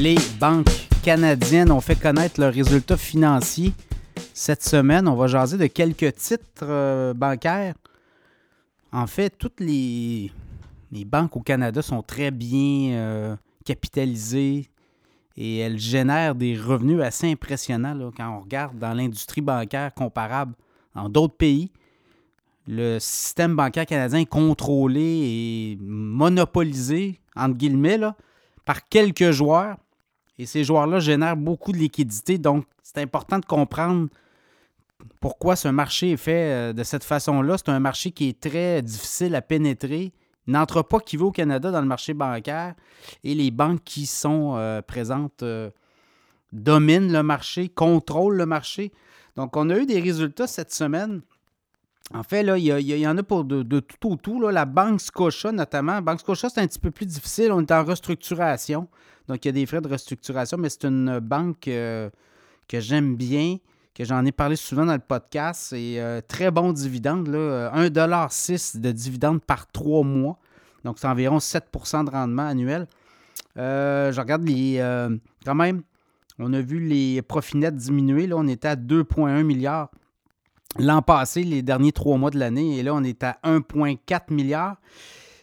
les banques canadiennes ont fait connaître leurs résultats financiers cette semaine. On va jaser de quelques titres euh, bancaires. En fait, toutes les, banques au Canada sont très bien euh, capitalisées et elles génèrent des revenus assez impressionnants quand on regarde dans l'industrie bancaire comparable dans d'autres pays. Le système bancaire canadien est contrôlé et monopolisé, entre guillemets, par quelques joueurs. Et ces joueurs-là génèrent beaucoup de liquidités. Donc, c'est important de comprendre pourquoi ce marché est fait euh, de cette façon-là. C'est un marché qui est très difficile à pénétrer. N'entre pas qui veut au Canada dans le marché bancaire. Et les banques qui sont euh, présentes euh, dominent le marché, contrôlent le marché. Donc, on a eu des résultats cette semaine. En fait, il y, en a pour de, tout au tout. La Banque Scotia, notamment. La Banque Scotia, c'est un petit peu plus difficile. On est en restructuration. Donc, il y a des frais de restructuration, mais c'est une banque euh, que j'aime bien, que j'en ai parlé souvent dans le podcast. C'est euh, très bon dividende, là, 1,6 de dividende par trois mois. Donc, c'est environ 7% de rendement annuel. Euh, je regarde les. quand même, on a vu les profits nets diminuer. Là, on était à 2,1 milliards l'an passé, les derniers trois mois de l'année. Et là, on est à 1,4 milliard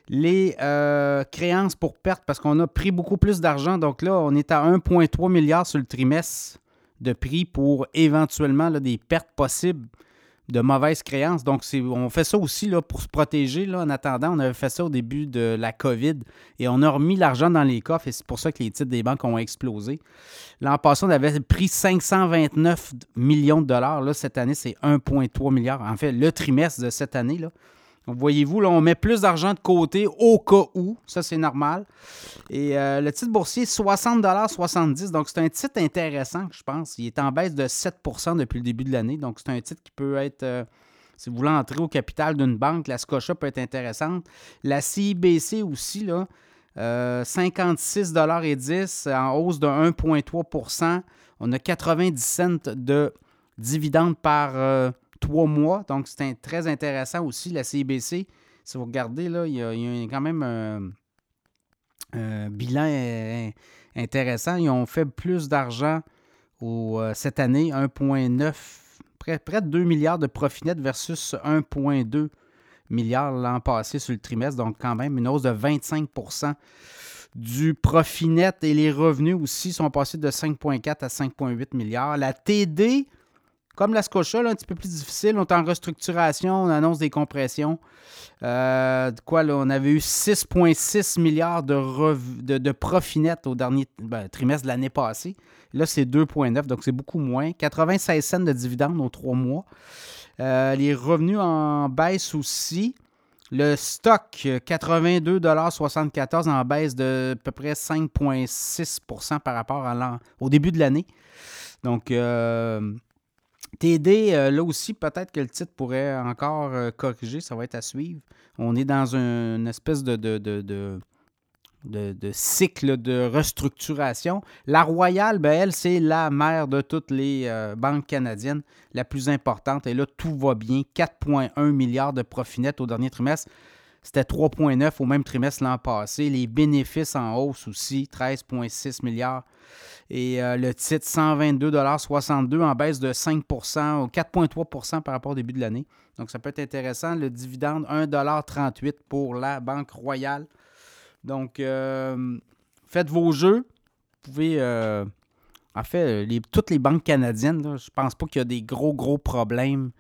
les euh, créances pour perte, parce qu'on a pris beaucoup plus d'argent. Donc là, on est à 1,3 milliard sur le trimestre de prix pour éventuellement des pertes possibles de mauvaises créances. Donc, on fait ça aussi pour se protéger. En attendant, on avait fait ça au début de la COVID et on a remis l'argent dans les coffres et c'est pour ça que les titres des banques ont explosé. L'an passé, on avait pris 529 millions de dollars. Là, cette année, c'est 1,3 milliard. En fait, le trimestre de cette année, là, voyez-vous, là, on met plus d'argent de côté au cas où. Ça, c'est normal. Et euh, le titre boursier, 60,70 Donc, c'est un titre intéressant, je pense. Il est en baisse de 7% depuis le début de l'année. Donc, c'est un titre qui peut être. Euh, si vous voulez entrer au capital d'une banque, la Scotia peut être intéressante. La CIBC aussi, là, euh, 56,10 en hausse de 1,3% On a 90 cents de dividendes par euh, trois mois. Donc, c'est très intéressant aussi, la CIBC. Si vous regardez, là, il y a, quand même un, bilan intéressant. Ils ont fait plus d'argent euh, cette année, 1,9, près, près de 2 milliards de profit net versus 1,2 milliards l'an passé sur le trimestre. Donc, quand même, une hausse de 25% du profit net et les revenus aussi sont passés de 5,4 à 5,8 milliards. La TD, comme la Scotia, un petit peu plus difficile. On est en restructuration, on annonce des compressions. Euh, quoi, on avait eu 6,6 milliards de, de, profit net au dernier ben, trimestre de l'année passée. Là, c'est 2,9, donc c'est beaucoup moins. 96 cents de dividendes aux trois mois. Euh, les revenus en baisse aussi. Le stock, 82,74 en baisse de à peu près 5,6% par rapport au début de l'année. Donc, euh, TD, euh, là aussi, peut-être que le titre pourrait encore euh, corriger, ça va être à suivre. On est dans une espèce de, cycle de restructuration. La Royale, ben, elle, c'est la mère de toutes les euh, banques canadiennes, la plus importante. Et là, tout va bien. 4,1 milliards de profit net au dernier trimestre. C'était 3,9 au même trimestre l'an passé. Les bénéfices en hausse aussi, 13,6 milliards. Et euh, le titre, 122,62 en baisse de 5 ou 4,3% par rapport au début de l'année. Donc, ça peut être intéressant. Le dividende, 1,38 pour la Banque Royale. Donc, euh, faites vos jeux. Vous pouvez. Euh, en fait, toutes les banques canadiennes, je ne pense pas qu'il y a des gros, gros problèmes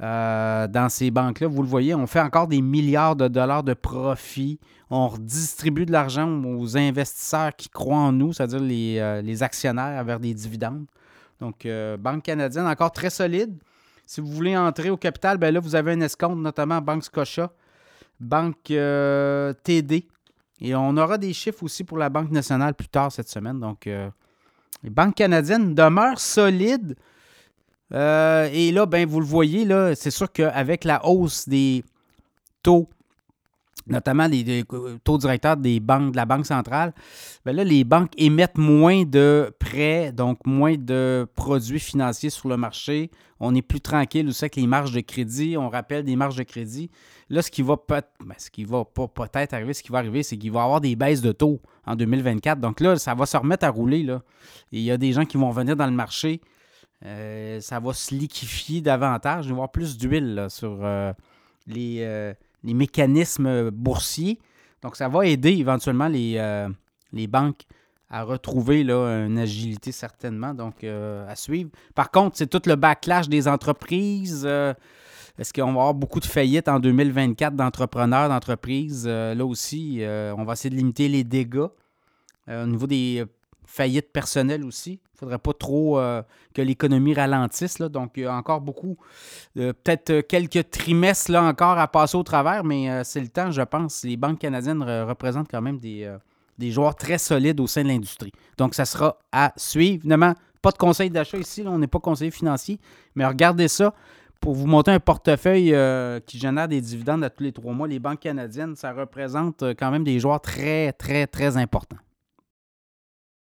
euh, dans ces banques-là. Vous le voyez, on fait encore des milliards de dollars de profits. On redistribue de l'argent aux investisseurs qui croient en nous, c'est-à-dire les, euh, actionnaires vers des dividendes. Donc, euh, Banque canadienne encore très solide. Si vous voulez entrer au capital, ben là, vous avez un escompte, notamment Banque Scotia, Banque TD. Et on aura des chiffres aussi pour la Banque nationale plus tard cette semaine. Donc, les banques canadiennes demeurent solides. Euh, et là, ben, vous le voyez, là, c'est sûr qu'avec la hausse des taux notamment les, taux directeurs des banques de la Banque centrale, bien là, les banques émettent moins de prêts, donc moins de produits financiers sur le marché. On est plus tranquille aussi avec les marges de crédit. On rappelle des marges de crédit. Là, ce qui va peut ben, ce qui va pas peut-être arriver, ce qui va arriver, c'est qu'il va y avoir des baisses de taux en 2024. Donc là, ça va se remettre à rouler. Là. il y a des gens qui vont venir dans le marché. Euh, ça va se liquifier davantage. Il va y avoir plus d'huile sur euh, les, euh, les, mécanismes boursiers. Donc, ça va aider éventuellement les, les banques à retrouver là, une agilité certainement, donc à suivre. Par contre, c'est tout le backlash des entreprises. Est-ce qu'on va avoir beaucoup de faillites en 2024 d'entrepreneurs, d'entreprises? là aussi, on va essayer de limiter les dégâts. au niveau des faillite personnelle aussi. Il ne faudrait pas trop euh, que l'économie ralentisse. Là. Donc, il y a encore beaucoup, euh, peut-être euh, quelques trimestres là, encore à passer au travers, mais c'est le temps, je pense. Les banques canadiennes représentent quand même des, des joueurs très solides au sein de l'industrie. Donc, ça sera à suivre. Évidemment, pas de conseil d'achat ici, on n'est pas conseiller financier, mais regardez ça. Pour vous monter un portefeuille qui génère des dividendes à tous les trois mois, les banques canadiennes, ça représente quand même des joueurs très, très, très importants.